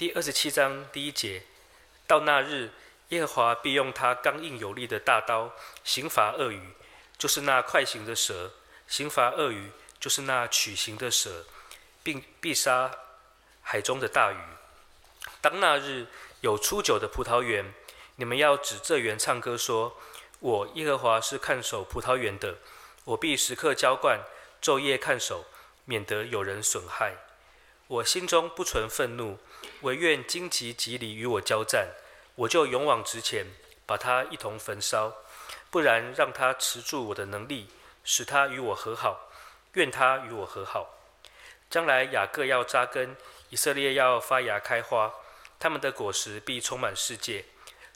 第二十七章第一节，到那日，耶和华必用他刚硬有力的大刀刑罚鳄鱼，就是那快行的蛇；刑罚鳄鱼，就是那曲行的蛇，并必杀海中的大鱼。当那日有初九的葡萄园，你们要指这园唱歌说：我耶和华是看守葡萄园的，我必时刻浇灌，昼夜看守，免得有人损害。我心中不存愤怒，惟愿荆棘蒺藜与我交战，我就勇往直前，把它一同焚烧。不然，让他持住我的能力，使他与我和好。愿他与我和好。将来雅各要扎根，以色列要发芽开花，他们的果实必充满世界。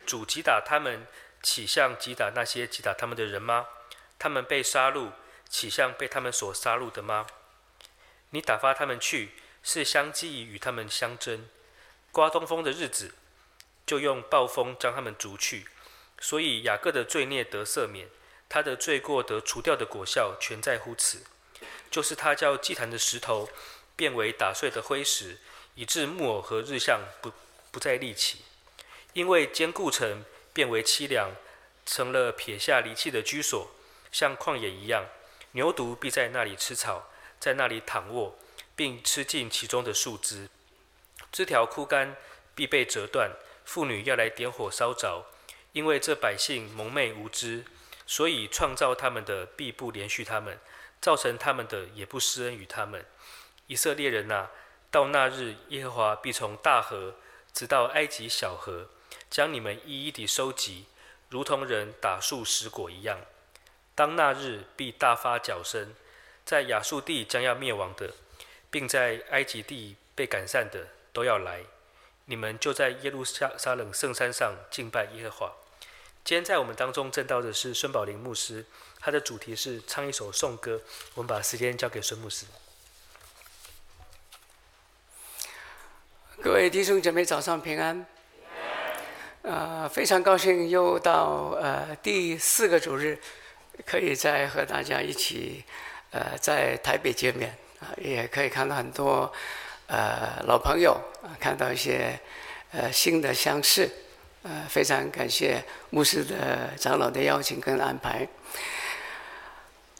主击打他们，岂像击打那些击打他们的人吗？他们被杀戮，岂像被他们所杀戮的吗？你打发他们去。是相继与他们相争，刮东风的日子，就用暴风将他们逐去。所以雅各的罪孽得赦免，他的罪过得除掉的果效，全在乎此，就是他叫祭坛的石头变为打碎的灰石，以致木偶和日像不不再立起。因为坚固城变为凄凉，成了撇下离弃的居所，像旷野一样。牛犊必在那里吃草，在那里躺卧。并吃尽其中的树枝，枝条枯干，必被折断。妇女要来点火烧着，因为这百姓蒙昧无知，所以创造他们的必不怜恤他们，造成他们的也不施恩于他们。以色列人哪，到那日，耶和华必从大河直到埃及小河，将你们一一地收集，如同人打树拾果一样。当那日，必大发角声，在亚述地将要灭亡的。并在埃及地被赶散的都要来，你们就在耶路撒撒冷圣山上敬拜耶和华。今天在我们当中证道的是孙宝林牧师，他的主题是唱一首颂歌。我们把时间交给孙牧师。各位弟兄姐妹，早上平安。呃，非常高兴又到呃第四个主日，可以再和大家一起呃在台北见面啊。也可以看到很多呃老朋友，看到一些呃新的相识，呃非常感谢牧师的长老的邀请跟安排。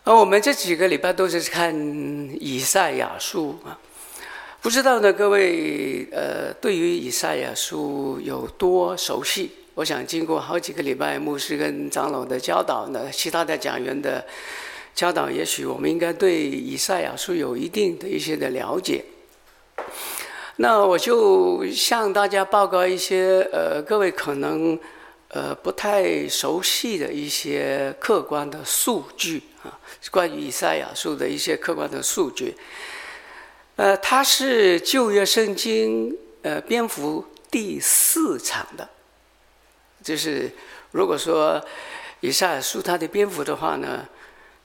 而我们这几个礼拜都是看以赛亚书啊，不知道呢各位呃对于以赛亚书有多熟悉？我想经过好几个礼拜牧师跟长老的教导呢，其他的讲员的。教导，也许我们应该对以赛亚书有一定的一些的了解。那我就向大家报告一些呃，各位可能呃不太熟悉的一些客观的数据啊，关于以赛亚书的一些客观的数据。呃，它是旧约圣经呃篇幅第四长的，就是如果说以赛亚书它的篇幅的话呢。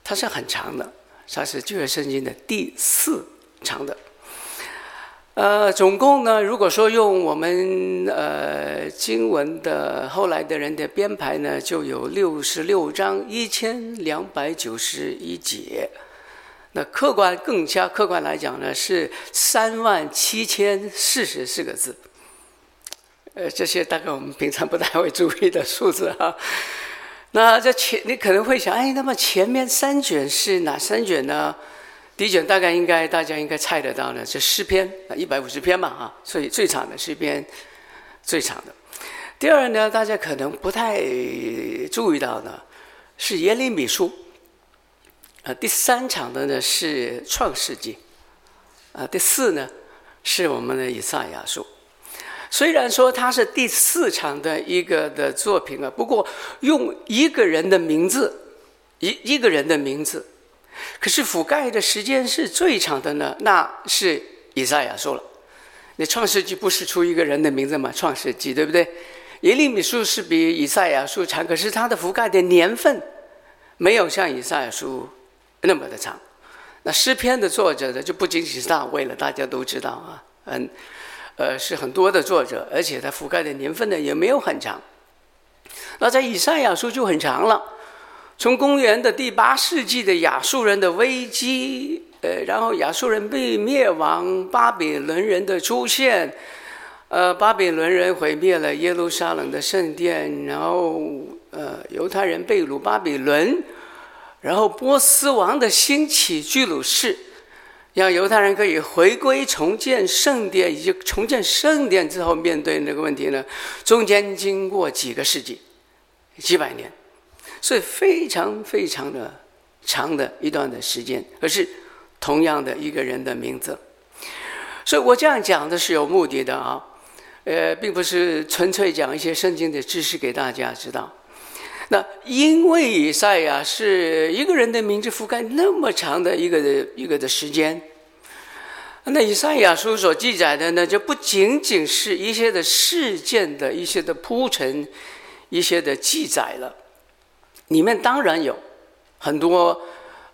它是很长的，它是旧约圣经的第四长的。呃，总共呢，如果说用我们呃经文的后来的人的编排呢，就有六十六章一千两百九十一节。那客观更加客观来讲呢，是三万七千四十四个字。呃，这些大概我们平常不太会注意的数字哈。那这前你可能会想，哎，那么前面三卷是哪三卷呢？第一卷大概应该大家应该猜得到呢，是诗篇啊，一百五十篇嘛，啊，所以最长的诗篇，最长的。第二呢，大家可能不太注意到呢，是耶利米书。啊，第三长的呢是创世纪，啊，第四呢是我们的以赛亚书。虽然说它是第四长的一个的作品啊，不过用一个人的名字，一一个人的名字，可是覆盖的时间是最长的呢，那是以赛亚书了。那创世纪不是出一个人的名字吗？创世纪对不对？耶利米书是比以赛亚书长，可是它的覆盖的年份没有像以赛亚书那么的长。那诗篇的作者呢，就不仅仅是大卫了，大家都知道啊，嗯。呃，是很多的作者，而且它覆盖的年份呢也没有很长。那在以赛亚书就很长了，从公元的第八世纪的亚述人的危机，呃，然后亚述人被灭亡，巴比伦人的出现，呃，巴比伦人毁灭了耶路撒冷的圣殿，然后呃，犹太人被掳巴比伦，然后波斯王的兴起居鲁士，让犹太人可以回归重建圣殿，以及重建圣殿之后面对那个问题呢，中间经过几个世纪，几百年，所以非常非常的长的一段的时间，而是同样的一个人的名字。所以我这样讲的是有目的的啊，呃，并不是纯粹讲一些圣经的知识给大家知道。那因为以赛亚是一个人的名字覆盖那么长的一个的一个的时间，那以赛亚书所记载的呢，就不仅仅是一些的事件的一些的铺陈，一些的记载了，里面当然有很多。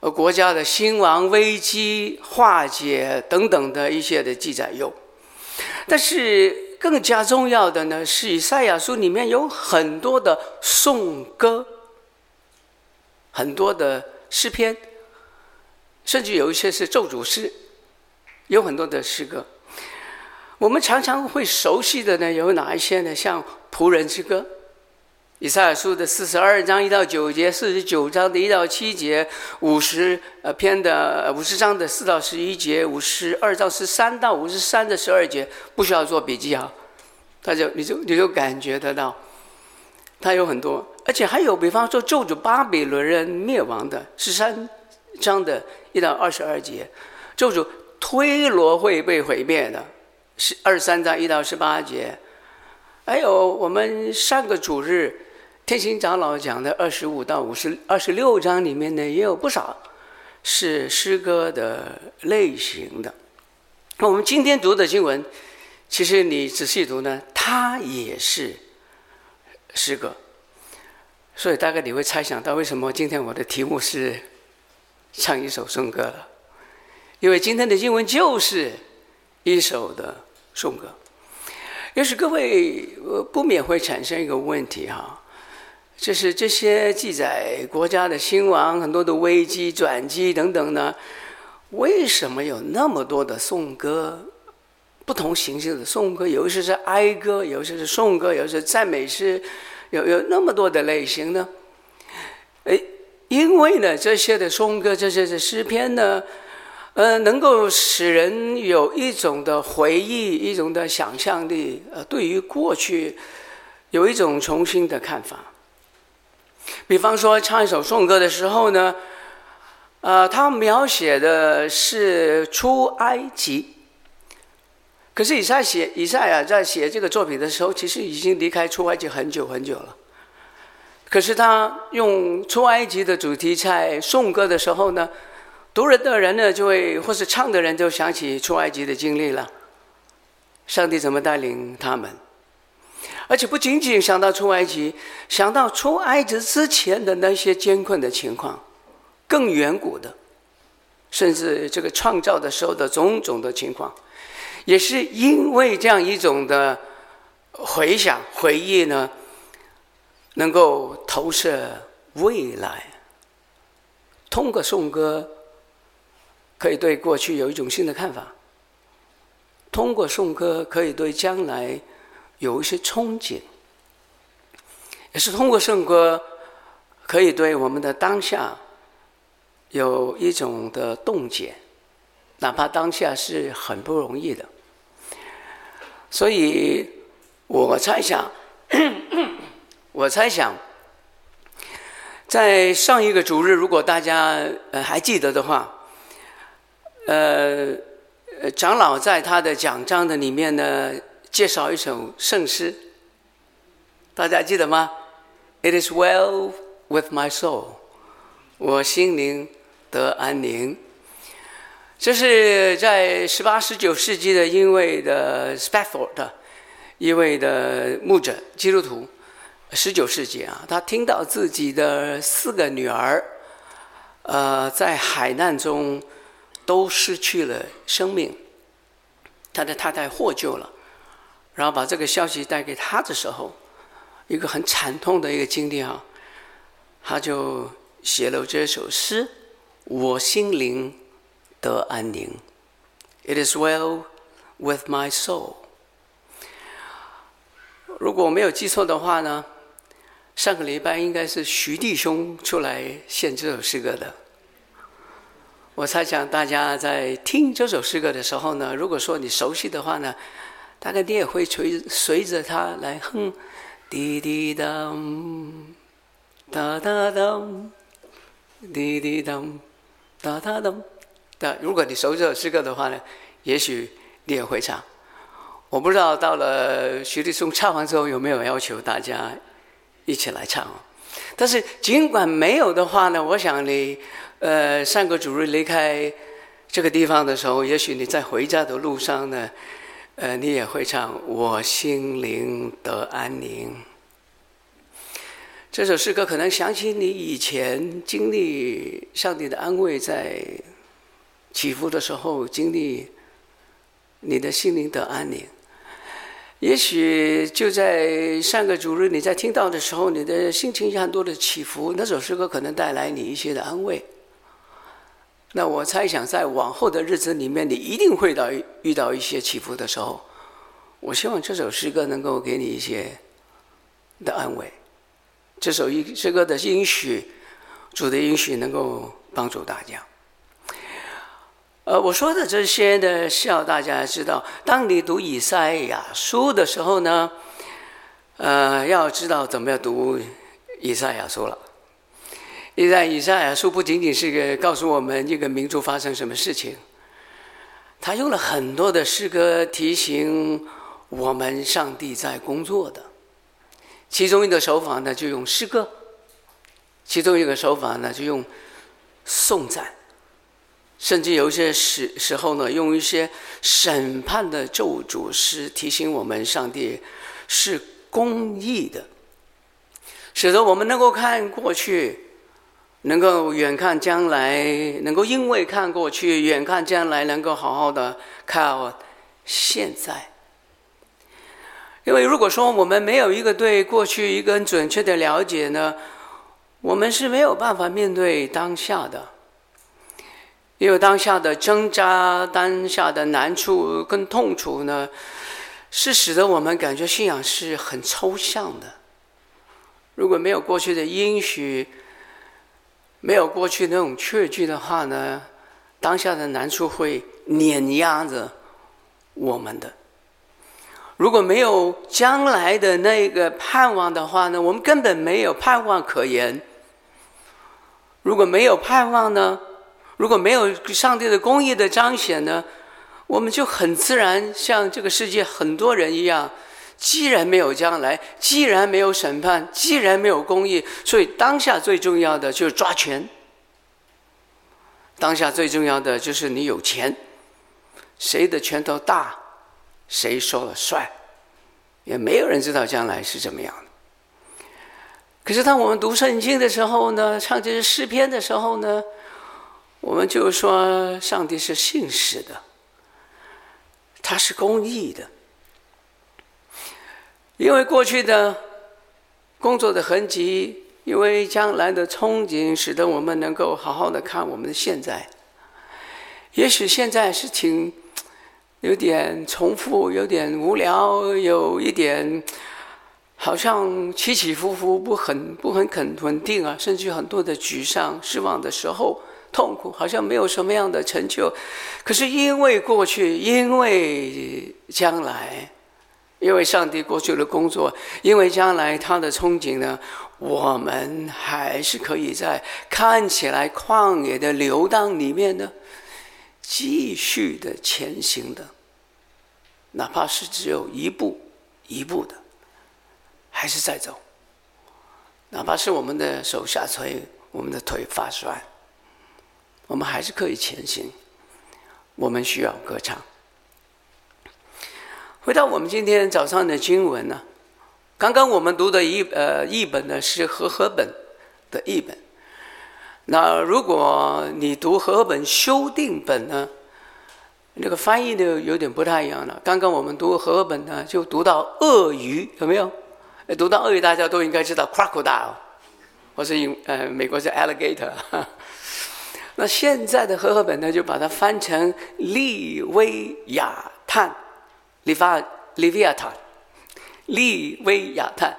呃，国家的兴亡、危机化解等等的一些的记载有，但是更加重要的呢，是以赛亚书里面有很多的颂歌，很多的诗篇，甚至有一些是咒诅诗，有很多的诗歌。我们常常会熟悉的呢，有哪一些呢？像仆人之歌。以赛亚书的四十二章一到九节，四十九章的一到七节，五十呃篇的五十章的四到十一节，五十二章十三到五十三的十二节，不需要做笔记啊，他就你就你就感觉得到，他有很多，而且还有，比方说咒诅巴比伦人灭亡的十三章的一到二十二节，咒诅推罗会被毁灭的十二十三章一到十八节，还有我们上个主日。天行长老讲的二十五到五十二十六章里面呢，也有不少是诗歌的类型的。那我们今天读的经文，其实你仔细读呢，它也是诗歌。所以大概你会猜想到，为什么今天我的题目是唱一首颂歌了？因为今天的经文就是一首的颂歌。也许各位不免会产生一个问题哈。就是这些记载国家的兴亡，很多的危机转机等等呢，为什么有那么多的颂歌？不同形式的颂歌，有一些是哀歌，有一些是颂歌，有一些是赞美诗，有有那么多的类型呢？诶，因为呢，这些的颂歌，这些的诗篇呢，呃，能够使人有一种的回忆，一种的想象力，呃，对于过去有一种重新的看法。比方说，唱一首颂歌的时候呢，呃，他描写的是出埃及。可是以赛写以赛亚在写这个作品的时候，其实已经离开出埃及很久很久了。可是他用出埃及的主题在颂歌的时候呢，读人的人呢就会，或是唱的人就想起出埃及的经历了，上帝怎么带领他们。而且不仅仅想到出埃及，想到出埃及之前的那些艰困的情况，更远古的，甚至这个创造的时候的种种的情况，也是因为这样一种的回想回忆呢，能够投射未来。通过颂歌，可以对过去有一种新的看法；通过颂歌，可以对将来。有一些憧憬，也是通过圣歌，可以对我们的当下有一种的洞见，哪怕当下是很不容易的。所以，我猜想，我猜想，在上一个主日，如果大家呃还记得的话，呃，长老在他的讲章的里面呢。介绍一首圣诗，大家记得吗？It is well with my soul，我心灵得安宁。这是在十八、十九世纪的一位的 Spafford，一位的牧者基督徒，十九世纪啊，他听到自己的四个女儿，呃，在海难中都失去了生命，他的太太获救了。然后把这个消息带给他的时候，一个很惨痛的一个经历啊，他就写了这首诗：“我心灵得安宁。”It is well with my soul。如果我没有记错的话呢，上个礼拜应该是徐弟兄出来献这首诗歌的。我猜想大家在听这首诗歌的时候呢，如果说你熟悉的话呢，大概你也会随随着他来哼，滴滴当，哒哒当，滴滴当，哒哒当。但，如果你熟这首诗歌的话呢，也许你也会唱。我不知道到了徐立松唱完之后有没有要求大家一起来唱。但是尽管没有的话呢，我想你呃上个主日离开这个地方的时候，也许你在回家的路上呢，呃你也会唱“我心灵得安宁”。这首诗歌可能想起你以前经历上帝的安慰，在起伏的时候经历你的心灵得安宁。也许就在上个主日，你在听到的时候，你的心情有很多的起伏。那首诗歌可能带来你一些的安慰。那我猜想，在往后的日子里面，你一定会到遇到一些起伏的时候。我希望这首诗歌能够给你一些的安慰。这首诗歌的应许，主的应许，能够帮助大家。呃，我说的这些呢，是要大家知道，当你读以赛亚书的时候呢，呃，要知道怎么样读以赛亚书了。现在以赛亚书不仅仅是个告诉我们一个民族发生什么事情，他用了很多的诗歌提醒我们上帝在工作的。其中一个手法呢，就用诗歌；其中一个手法呢，就用颂赞。甚至有些时时候呢，用一些审判的咒诅诗提醒我们，上帝是公义的，使得我们能够看过去，能够远看将来，能够因为看过去，远看将来，能够好好的靠现在。因为如果说我们没有一个对过去一个很准确的了解呢，我们是没有办法面对当下的。因为当下的挣扎、当下的难处跟痛楚呢，是使得我们感觉信仰是很抽象的。如果没有过去的应许，没有过去那种确据的话呢，当下的难处会碾压着我们的。如果没有将来的那个盼望的话呢，我们根本没有盼望可言。如果没有盼望呢？如果没有上帝的公义的彰显呢，我们就很自然像这个世界很多人一样，既然没有将来，既然没有审判，既然没有公义，所以当下最重要的就是抓权。当下最重要的就是你有钱，谁的拳头大，谁说了算，也没有人知道将来是怎么样的。可是当我们读圣经的时候呢，唱这些诗篇的时候呢，我们就说，上帝是信实的，他是公义的，因为过去的工作的痕迹，因为将来的憧憬，使得我们能够好好的看我们的现在。也许现在是挺有点重复，有点无聊，有一点好像起起伏伏，不很不很肯稳定啊，甚至很多的沮丧、失望的时候。痛苦，好像没有什么样的成就，可是因为过去，因为将来，因为上帝过去的工作，因为将来他的憧憬呢，我们还是可以在看起来旷野的流荡里面呢，继续的前行的，哪怕是只有一步一步的，还是在走，哪怕是我们的手下垂，我们的腿发酸。我们还是可以前行，我们需要歌唱。回到我们今天早上的经文呢，刚刚我们读的译呃译本呢是和合本的译本。那如果你读和合本修订本呢，那个翻译的有点不太一样了。刚刚我们读和合本呢，就读到鳄鱼，有没有？读到鳄鱼，大家都应该知道 crocodile，或是英呃美国是 alligator。那现在的和合本呢，就把它翻成利威亚探，利法利维亚坦，利威亚坦。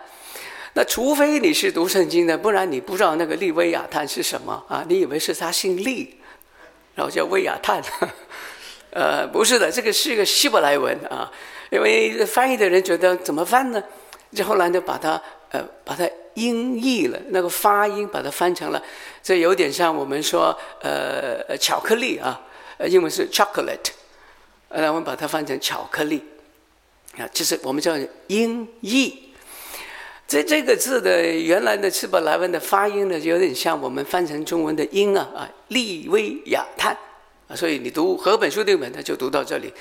那除非你是读圣经的，不然你不知道那个利威亚坦是什么啊？你以为是他姓利，然后叫威亚探？呃，不是的，这个是一个希伯来文啊。因为翻译的人觉得怎么翻呢？就后来就把它呃把它音译了，那个发音把它翻成了，这有点像我们说呃巧克力啊，英文是 chocolate，呃我们把它翻成巧克力啊，就是我们叫音译。这这个字的原来的希伯来文的发音呢，就有点像我们翻成中文的音啊啊，利威亚探啊，所以你读和本修订本呢，就读到这里。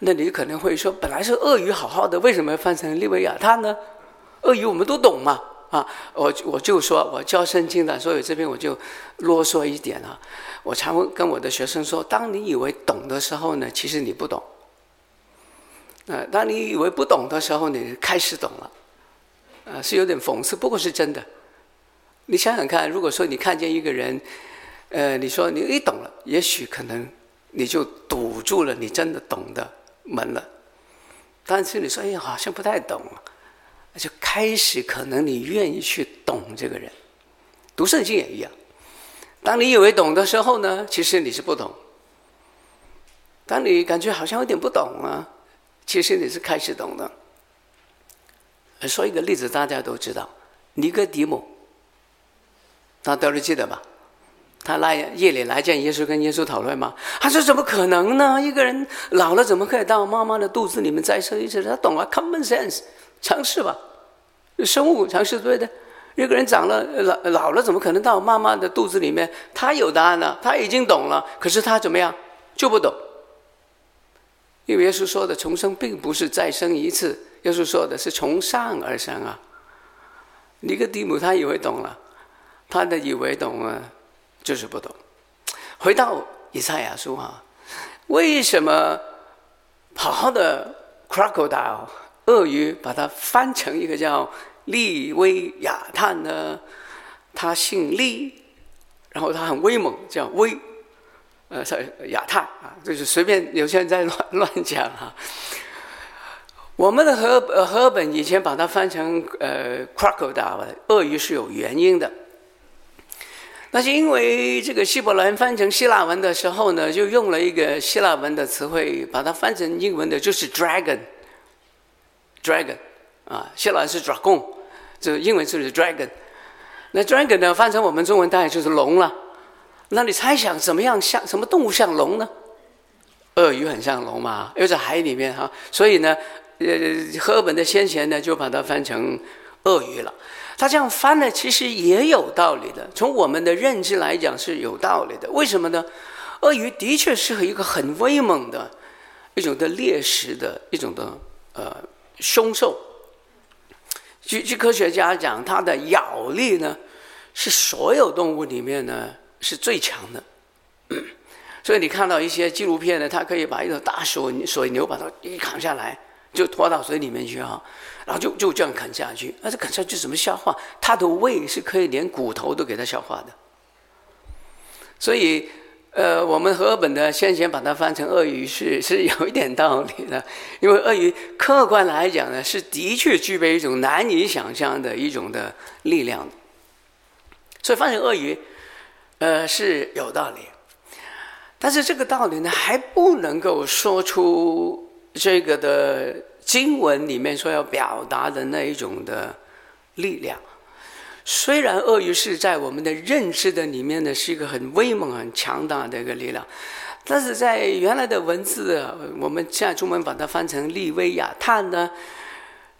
那你可能会说，本来是鳄鱼好好的，为什么要翻成利威亚探呢？鳄鱼我们都懂嘛啊，我我就说我教圣经的，所以这边我就啰嗦一点啊。我常跟我的学生说，当你以为懂的时候呢，其实你不懂。呃，当你以为不懂的时候，你开始懂了。啊，是有点讽刺，不过是真的。你想想看，如果说你看见一个人，呃，你说你一懂了，也许可能你就堵住了你真的懂的门了。但是你说，哎，好像不太懂，那就开始可能你愿意去懂这个人。读圣经也一样，当你以为懂的时候呢，其实你是不懂。当你感觉好像有点不懂啊，其实你是开始懂的。说一个例子，大家都知道，尼哥底母，大家都记得吧？他来夜里来见耶稣，跟耶稣讨论嘛。他说：“怎么可能呢？一个人老了，怎么可以到妈妈的肚子里面再生一次？他懂啊，common sense，常识吧？生物常识对的。一个人长了老老了，怎么可能到妈妈的肚子里面？他有答案了，他已经懂了，可是他怎么样就不懂？因为耶稣说的重生，并不是再生一次。”耶稣说的是从上而生啊，尼哥底母他以为懂了，他的以为懂了，就是不懂。回到以赛亚书哈，为什么好好的 crocodile 鳄鱼把它翻成一个叫利威亚探呢？他姓利，然后他很威猛，叫威，呃，亚探啊，就是随便有些人在乱 乱讲哈。我们的和呃和合本以前把它翻成呃 crocodile 鳄鱼是有原因的，那是因为这个希伯来翻成希腊文的时候呢，就用了一个希腊文的词汇，把它翻成英文的就是 dragon，dragon 啊，希腊是 dragon，这英文就是 dragon，那 dragon 呢翻成我们中文当然就是龙了。那你猜想怎么样像什么动物像龙呢？鳄鱼很像龙嘛，又在海里面哈，所以呢。呃，和合本的先贤呢，就把它翻成鳄鱼了。他这样翻呢，其实也有道理的。从我们的认知来讲是有道理的。为什么呢？鳄鱼的确是一个很威猛的一种的猎食的一种的呃凶兽。据据科学家讲，它的咬力呢是所有动物里面呢是最强的。所以你看到一些纪录片呢，它可以把一头大水水牛把它一砍下来。就拖到水里面去啊，然后就就这样啃下去。那这啃下去怎么消化？它的胃是可以连骨头都给它消化的。所以，呃，我们和本的先前把它翻成鳄鱼是 是有一点道理的，因为鳄鱼客观来讲呢，是的确具备一种难以想象的一种的力量。所以翻成鳄鱼，呃，是有道理。但是这个道理呢，还不能够说出。这个的经文里面所要表达的那一种的力量，虽然鳄鱼是在我们的认知的里面呢，是一个很威猛、很强大的一个力量，但是在原来的文字，我们现在中文把它翻成利威亚探呢，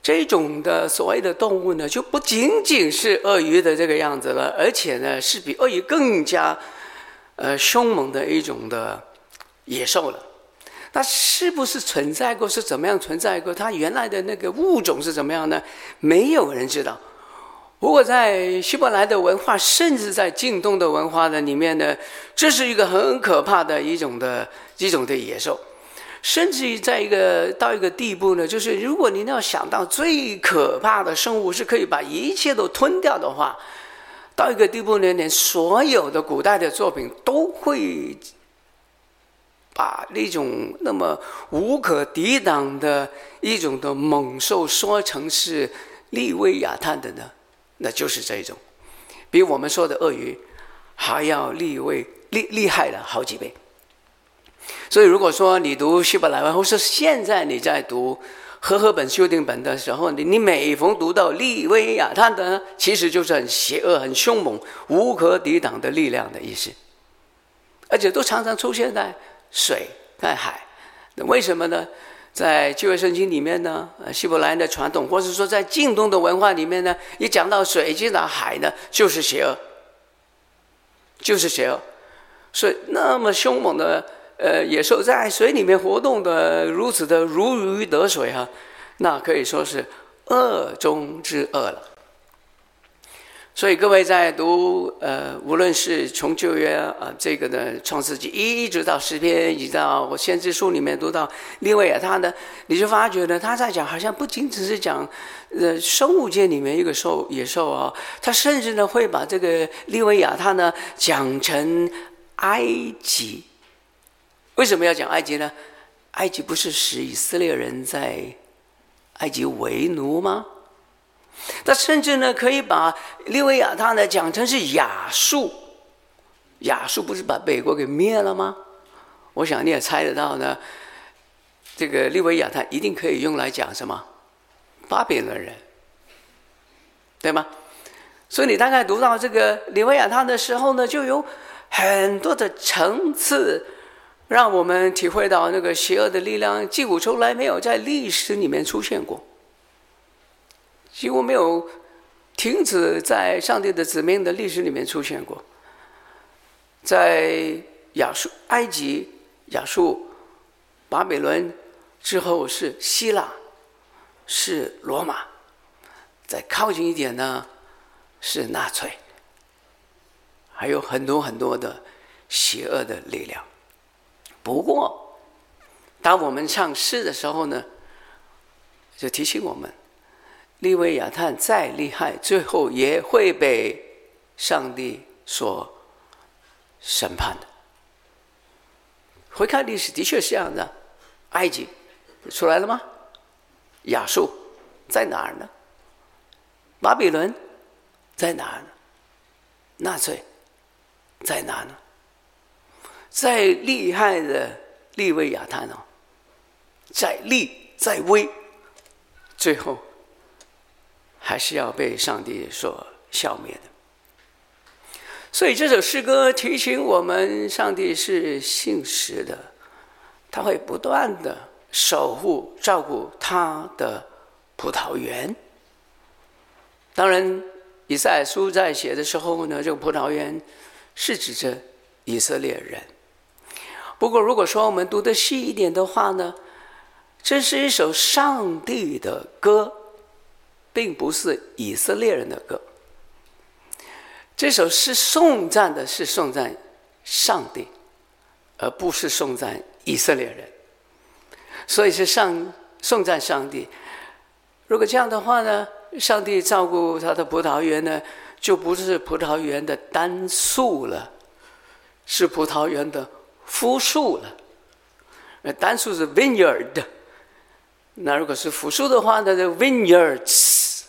这种的所谓的动物呢，就不仅仅是鳄鱼的这个样子了，而且呢，是比鳄鱼更加呃凶猛的一种的野兽了。它是不是存在过？是怎么样存在过？它原来的那个物种是怎么样呢？没有人知道。不过在希伯来的文化，甚至在近东的文化的里面呢，这是一个很可怕的一种的一种的野兽。甚至于在一个到一个地步呢，就是如果你要想到最可怕的生物是可以把一切都吞掉的话，到一个地步呢，连所有的古代的作品都会。把那种那么无可抵挡的一种的猛兽说成是利威亚探的呢？那就是这一种，比我们说的鳄鱼还要利威厉厉害了好几倍。所以，如果说你读希伯来文，或是现在你在读和合本修订本的时候，你你每逢读到利威亚他的，其实就是很邪恶、很凶猛、无可抵挡的力量的意思，而且都常常出现在水、在海。那为什么呢？在旧约圣经里面呢，希伯来的传统，或者说在近东的文化里面呢，一讲到水、一讲海呢，就是邪恶，就是邪恶。所以那么凶猛的。呃，野兽在水里面活动的如此的如鱼得水啊，那可以说是恶中之恶了。所以各位在读呃，无论是从旧约啊这个呢创世纪一直到诗篇，一直到我先知书里面读到利维亚他呢，你就发觉呢，他在讲好像不仅只是讲呃生物界里面一个兽野兽啊，他甚至呢会把这个利维亚他呢讲成埃及。为什么要讲埃及呢？埃及不是使以色列人在埃及为奴吗？他甚至呢可以把利维亚他呢讲成是亚述，亚述不是把北国给灭了吗？我想你也猜得到呢。这个利维亚他一定可以用来讲什么？巴比伦人，对吗？所以你大概读到这个利维亚他的时候呢，就有很多的层次。让我们体会到那个邪恶的力量，几乎从来没有在历史里面出现过，几乎没有停止在上帝的子民的历史里面出现过。在亚述、埃及、亚述、巴比伦之后是希腊，是罗马，再靠近一点呢是纳粹，还有很多很多的邪恶的力量。不过，当我们唱诗的时候呢，就提醒我们，利维亚探再厉害，最后也会被上帝所审判的。回看历史，的确是这样的。埃及出来了吗？亚述在哪儿呢？巴比伦在哪儿呢？纳粹在哪儿呢？再厉害的利威亚探哦，再厉再威，最后还是要被上帝所消灭的。所以这首诗歌提醒我们，上帝是信实的，他会不断的守护、照顾他的葡萄园。当然，以赛亚书在写的时候呢，这个葡萄园是指着以色列人。不过，如果说我们读的细一点的话呢，这是一首上帝的歌，并不是以色列人的歌。这首诗颂赞的是颂赞上帝，而不是颂赞以色列人。所以是上颂赞上帝。如果这样的话呢，上帝照顾他的葡萄园呢，就不是葡萄园的单数了，是葡萄园的。复数了，那单数是 vineyard，那如果是复数的话，那就 vineyards。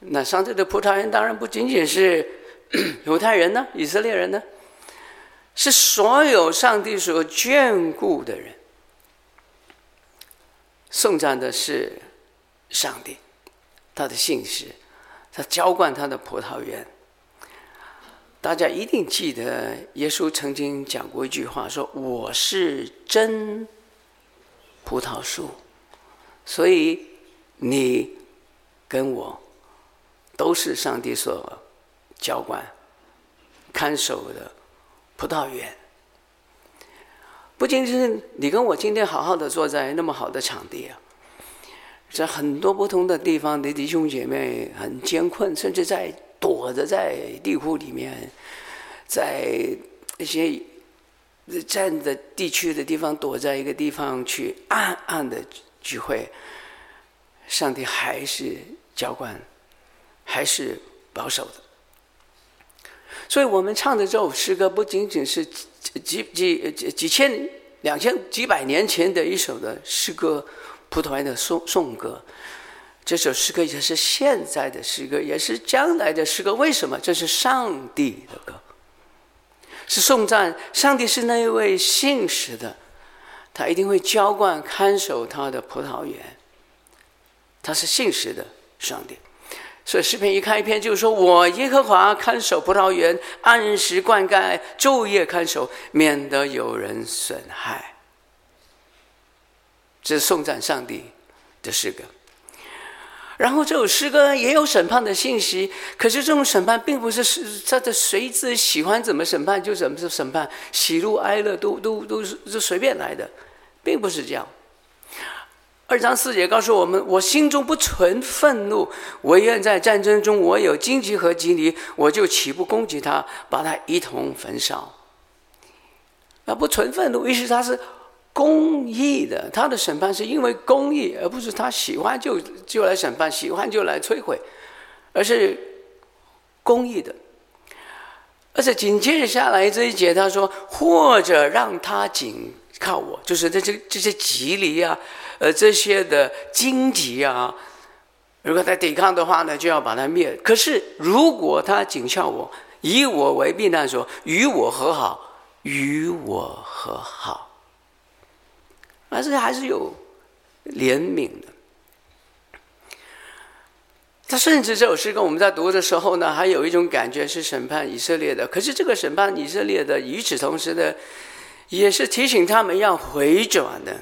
那上帝的葡萄园当然不仅仅是 犹太人呢，以色列人呢，是所有上帝所眷顾的人。颂赞的是上帝，他的信实，他浇灌他的葡萄园。大家一定记得，耶稣曾经讲过一句话，说：“我是真葡萄树，所以你跟我都是上帝所浇灌、看守的葡萄园。不仅是你跟我今天好好的坐在那么好的场地啊，在很多不同的地方的弟兄姐妹很艰困，甚至在。”躲着在地库里面，在一些占的地区的地方，躲在一个地方去暗暗的聚会。上帝还是浇灌，还是保守的。所以我们唱的这首诗歌，不仅仅是几几几几千两千几百年前的一首的诗歌，葡萄牙的颂颂歌。这首诗歌也是现在的诗歌，也是将来的诗歌。为什么？这是上帝的歌，是颂赞上帝是那一位信实的，他一定会浇灌看守他的葡萄园。他是信实的上帝，所以诗篇一开篇就是说：“我耶和华看守葡萄园，按时灌溉，昼夜看守，免得有人损害。”这是颂赞上帝的诗歌。然后这首诗歌也有审判的信息，可是这种审判并不是是他的随自己喜欢怎么审判就怎么审判，喜怒哀乐都都都是随便来的，并不是这样。二章四节告诉我们：我心中不存愤怒，惟愿在战争中我有荆棘和蒺藜，我就起步攻击他，把他一同焚烧。那不存愤怒，意思他是。公义的，他的审判是因为公义，而不是他喜欢就就来审判，喜欢就来摧毁，而是公义的。而且紧接着下来这一节，他说：“或者让他紧靠我，就是这这这些蒺藜啊，呃，这些的荆棘啊，如果他抵抗的话呢，就要把他灭。可是如果他紧靠我，以我为避难所，与我和好，与我和好。”但是还是有怜悯的。他甚至这首诗歌我们在读的时候呢，还有一种感觉是审判以色列的。可是这个审判以色列的，与此同时呢，也是提醒他们要回转的。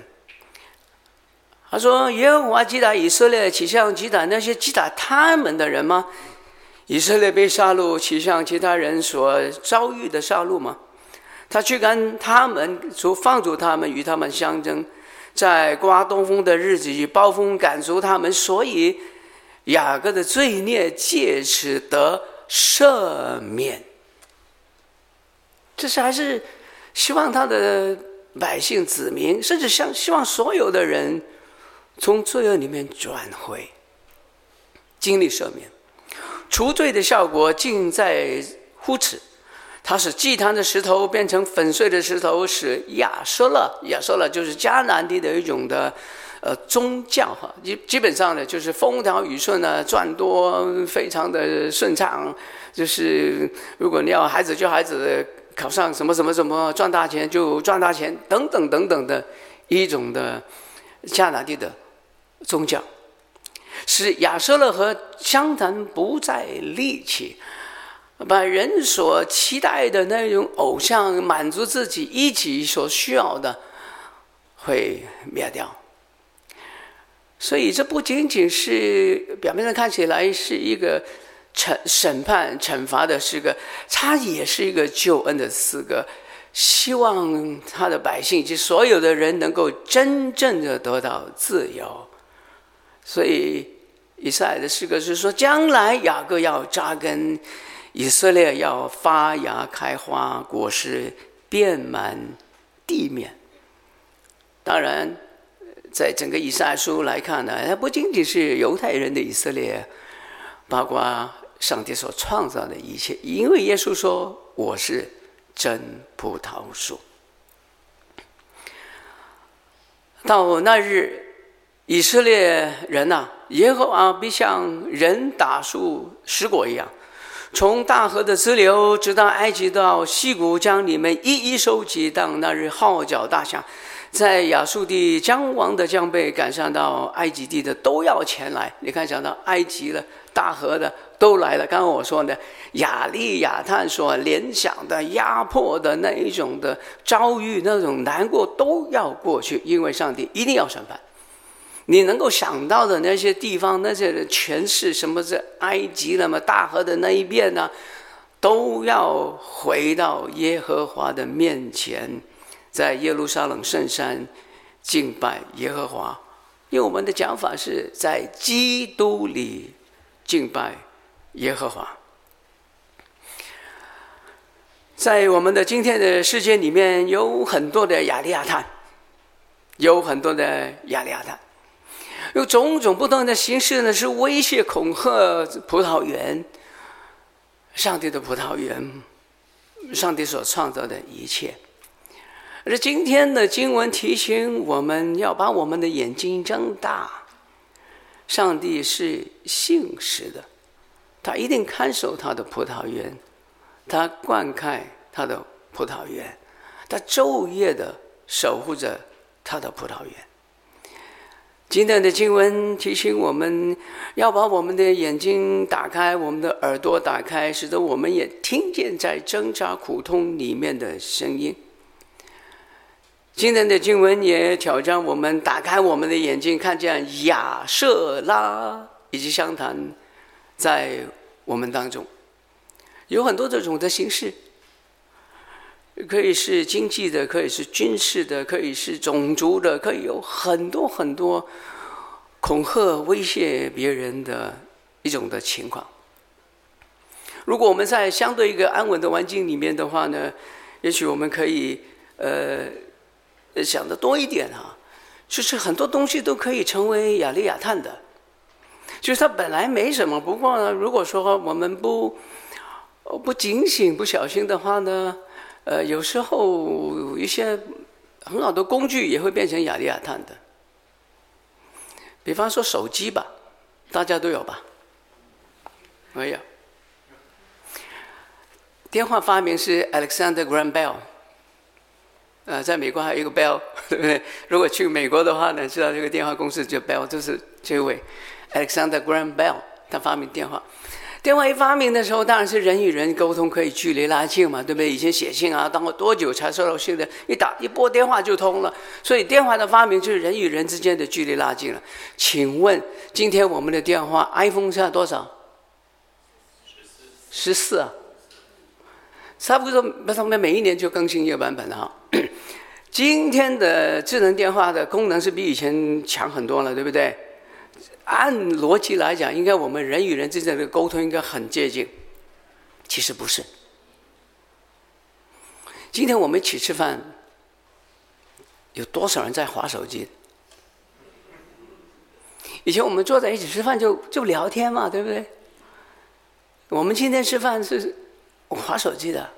他说：“耶和华击打以色列，岂像击打那些击打他们的人吗？以色列被杀戮，岂像其他人所遭遇的杀戮吗？他驱赶他们，除放逐他们，与他们相争。”在刮东风的日子，以暴风赶逐他们，所以雅各的罪孽借此得赦免。这是还是希望他的百姓子民，甚至像希望所有的人从罪恶里面转回，经历赦免，除罪的效果尽在乎此。他使祭坛的石头变成粉碎的石头，使亚舍勒，亚舍勒就是迦南地的一种的，呃，宗教哈，基基本上呢就是风调雨顺呢，赚多非常的顺畅，就是如果你要孩子叫孩子考上什么什么什么赚大钱就赚大钱等等等等的一种的迦南地的宗教，使亚舍勒和香坛不再立起。把人所期待的那种偶像满足自己一己所需要的，会灭掉。所以这不仅仅是表面上看起来是一个审审判惩罚的诗歌，它也是一个救恩的诗歌，希望他的百姓以及所有的人能够真正的得到自由。所以以赛的诗歌是说，将来雅各要扎根。以色列要发芽开花，果实遍满地面。当然，在整个以赛亚书来看呢，它不仅仅是犹太人的以色列，包括上帝所创造的一切。因为耶稣说：“我是真葡萄树。”到那日，以色列人呐、耶和华必像人打树拾果一样。从大河的支流直到埃及到西谷，将你们一一收集。当那日号角大响，在亚述地将王的将被赶上到埃及地的都要前来。你看，讲到埃及了，大河的都来了。刚刚我说的亚利亚探所联想的压迫的那一种的遭遇，那种难过都要过去，因为上帝一定要审判。你能够想到的那些地方，那些全是，什么是埃及那么大河的那一边呢？都要回到耶和华的面前，在耶路撒冷圣山敬拜耶和华。因为我们的讲法是在基督里敬拜耶和华。在我们的今天的世界里面，有很多的亚利亚坦，有很多的亚利亚坦。有种种不同的形式呢，是威胁恐吓葡萄园，上帝的葡萄园，上帝所创造的一切。而今天的经文提醒我们要把我们的眼睛睁大。上帝是信实的，他一定看守他的葡萄园，他灌溉他的葡萄园，他昼夜的守护着他的葡萄园。今天的经文提醒我们要把我们的眼睛打开，我们的耳朵打开，使得我们也听见在挣扎苦痛里面的声音。今天的经文也挑战我们打开我们的眼睛，看见亚瑟拉以及香坛在我们当中，有很多这种的形式，可以是经济的，可以是军事的，可以是种族的，可以有很多很多恐吓、威胁别人的一种的情况。如果我们在相对一个安稳的环境里面的话呢，也许我们可以呃。想的多一点啊，就是很多东西都可以成为亚利亚炭的，就是它本来没什么。不过呢，如果说我们不不警醒、不小心的话呢，呃，有时候一些很好的工具也会变成亚利亚炭的。比方说手机吧，大家都有吧？没有。电话发明是 Alexander Graham Bell。呃，在美国还有一个 Bell，对不对？如果去美国的话呢，知道这个电话公司叫 Bell，就是这位 Alexander Graham Bell，他发明电话。电话一发明的时候，当然是人与人沟通可以距离拉近嘛，对不对？以前写信啊，当过多久才收到信的？一打一拨电话就通了，所以电话的发明就是人与人之间的距离拉近了。请问今天我们的电话 iPhone 现在多少？十四。啊。差不多，那上面每一年就更新一个版本了哈。今天的智能电话的功能是比以前强很多了，对不对？按逻辑来讲，应该我们人与人之间的沟通应该很接近，其实不是。今天我们一起吃饭，有多少人在划手机？以前我们坐在一起吃饭就就聊天嘛，对不对？我们今天吃饭是。划手机的，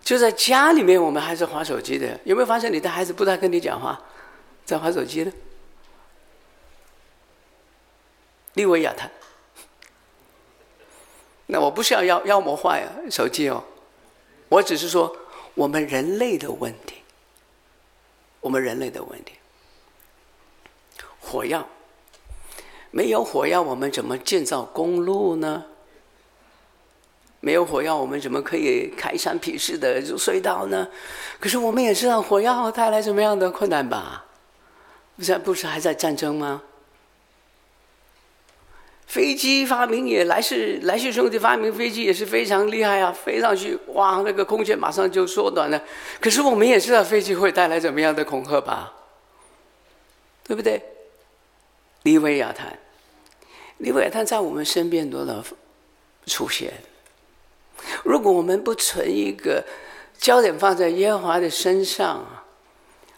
就在家里面，我们还是划手机的。有没有发现你的孩子不太跟你讲话，在划手机呢？利维亚他，那我不是要妖妖魔化呀手机哦，我只是说我们人类的问题，我们人类的问题。火药，没有火药，我们怎么建造公路呢？没有火药，我们怎么可以开山劈石的隧道呢？可是我们也知道火药带来什么样的困难吧？不是不是还在战争吗？飞机发明也来世来世兄弟发明飞机也是非常厉害啊，飞上去哇，那个空间马上就缩短了。可是我们也知道飞机会带来怎么样的恐吓吧？对不对？利维亚坦，利维亚坦在我们身边多了出现。如果我们不存一个焦点放在耶和华的身上，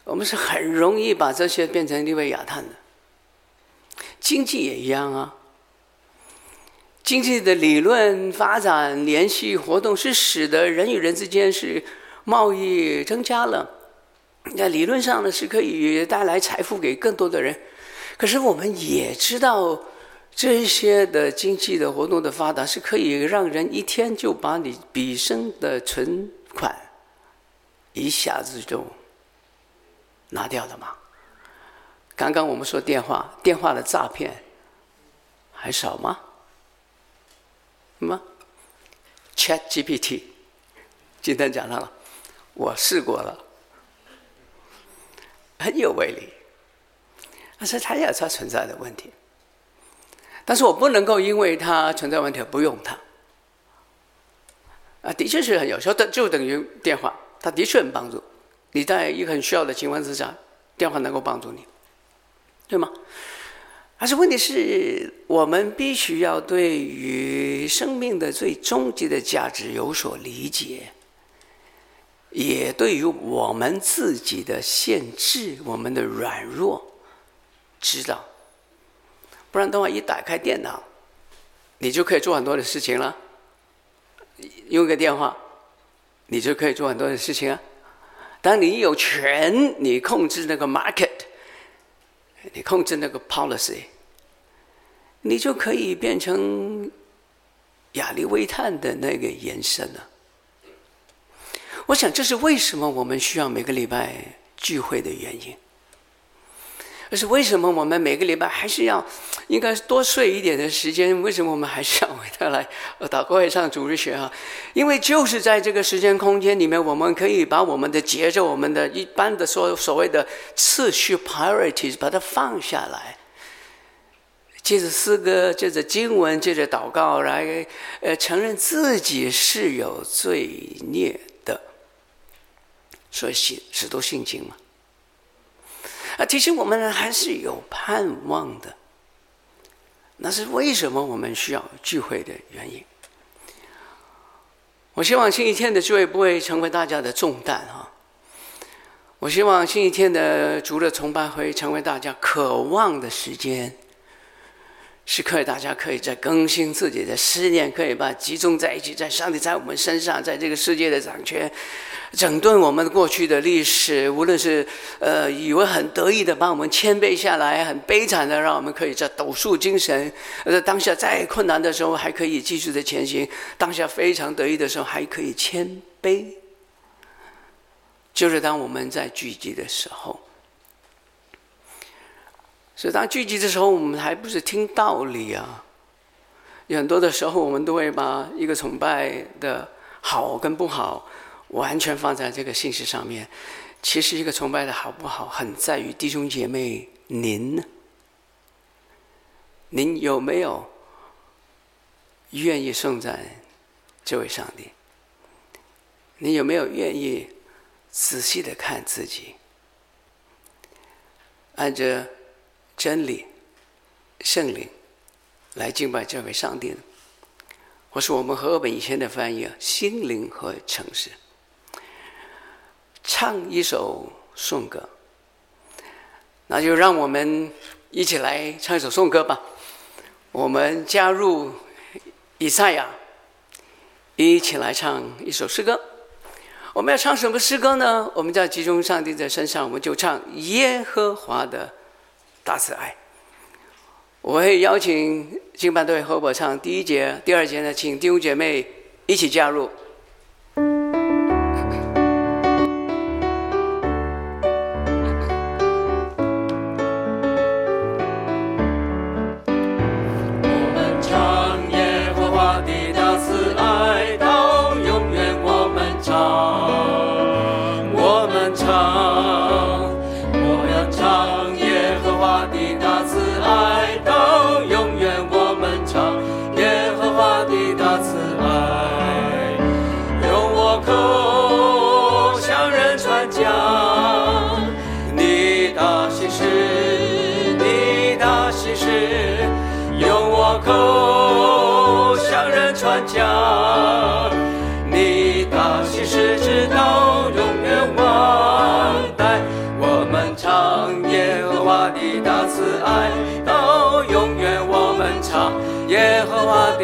我们是很容易把这些变成利维亚炭的。经济也一样啊，经济的理论发展、联系活动是使得人与人之间是贸易增加了，那理论上呢是可以带来财富给更多的人。可是我们也知道。这些的经济的活动的发达是可以让人一天就把你毕生的存款一下子就拿掉了吗？刚刚我们说电话，电话的诈骗还少吗？什么？Chat GPT，今天讲到了，我试过了，很有威力，但是它也有它存在的问题。但是我不能够因为它存在问题而不用它。啊，的确是很有效的，就等于电话，它的确很帮助。你在一个很需要的情况之下，电话能够帮助你，对吗？但是问题是我们必须要对于生命的最终极的价值有所理解，也对于我们自己的限制、我们的软弱知道。不然的话，一打开电脑，你就可以做很多的事情了。用个电话，你就可以做很多的事情啊。当你有权，你控制那个 market，你控制那个 policy，你就可以变成亚利维坦的那个延伸了。我想这是为什么我们需要每个礼拜聚会的原因。可是为什么我们每个礼拜还是要应该多睡一点的时间？为什么我们还是要回到来祷告会上主日学啊？因为就是在这个时间空间里面，我们可以把我们的节奏、我们的一般的所所谓的次序 （priorities） 把它放下来，借着诗歌、借着经文、借着祷告来呃承认自己是有罪孽的，所以使使徒信经嘛。啊，其实我们还是有盼望的。那是为什么我们需要聚会的原因。我希望星期天的聚会不会成为大家的重担啊。我希望星期天的主日崇拜会成为大家渴望的时间。是可以，大家可以再更新自己的思念，可以把集中在一起，在上帝在我们身上，在这个世界的掌权，整顿我们过去的历史。无论是呃以为很得意的把我们谦卑下来，很悲惨的让我们可以在抖擞精神，在当下再困难的时候还可以继续的前行；当下非常得意的时候还可以谦卑。就是当我们在聚集的时候。所以，当聚集的时候，我们还不是听道理啊。有很多的时候，我们都会把一个崇拜的好跟不好，完全放在这个信息上面。其实，一个崇拜的好不好，很在于弟兄姐妹您？您有没有愿意颂赞这位上帝？你有没有愿意仔细的看自己，按着？真理、圣灵来敬拜这位上帝，或是我们和本以前的翻译啊，心灵和诚实，唱一首颂歌，那就让我们一起来唱一首颂歌吧。我们加入以赛亚，一起来唱一首诗歌。我们要唱什么诗歌呢？我们要集中上帝在身上，我们就唱耶和华的。大慈爱，我会邀请敬拜队和我唱第一节，第二节呢，请第五姐妹一起加入。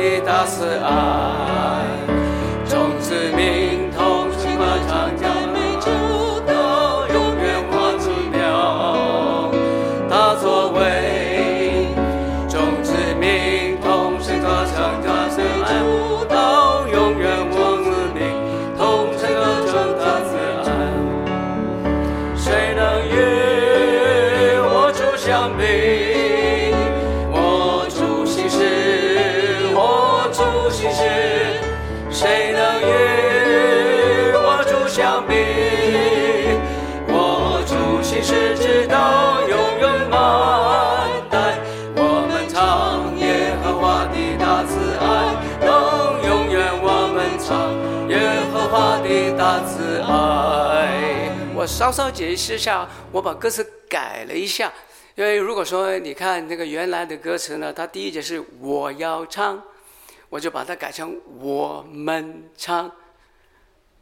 it as a. 到永远满带。我们唱耶和华的大慈爱，到永远我们唱耶和华的大慈爱我稍稍解释一下，我把歌词改了一下，因为如果说你看那个原来的歌词呢，它第一节是我要唱，我就把它改成我们唱，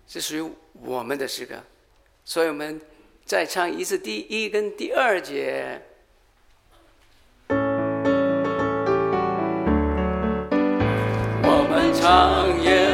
是属于我们的诗歌，所以我们再唱一次第一跟第二节。我们唱耶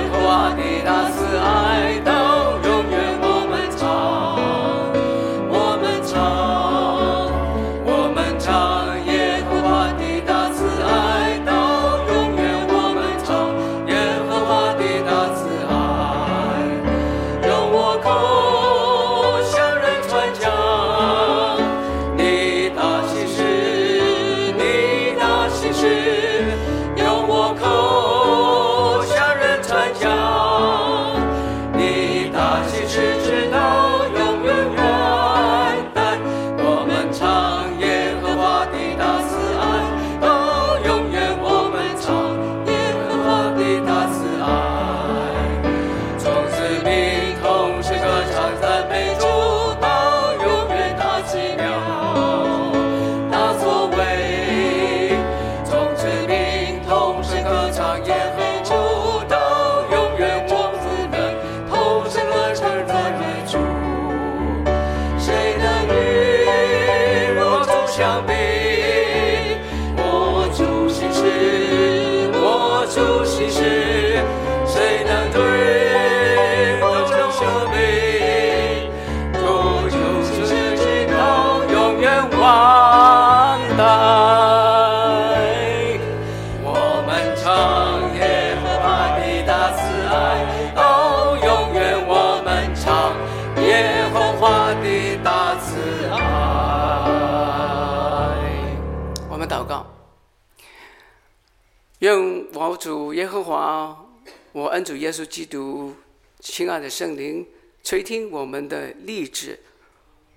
主耶稣基督，亲爱的圣灵，垂听我们的励志，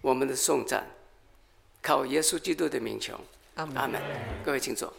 我们的颂赞，靠耶稣基督的名求，阿门。各位请坐。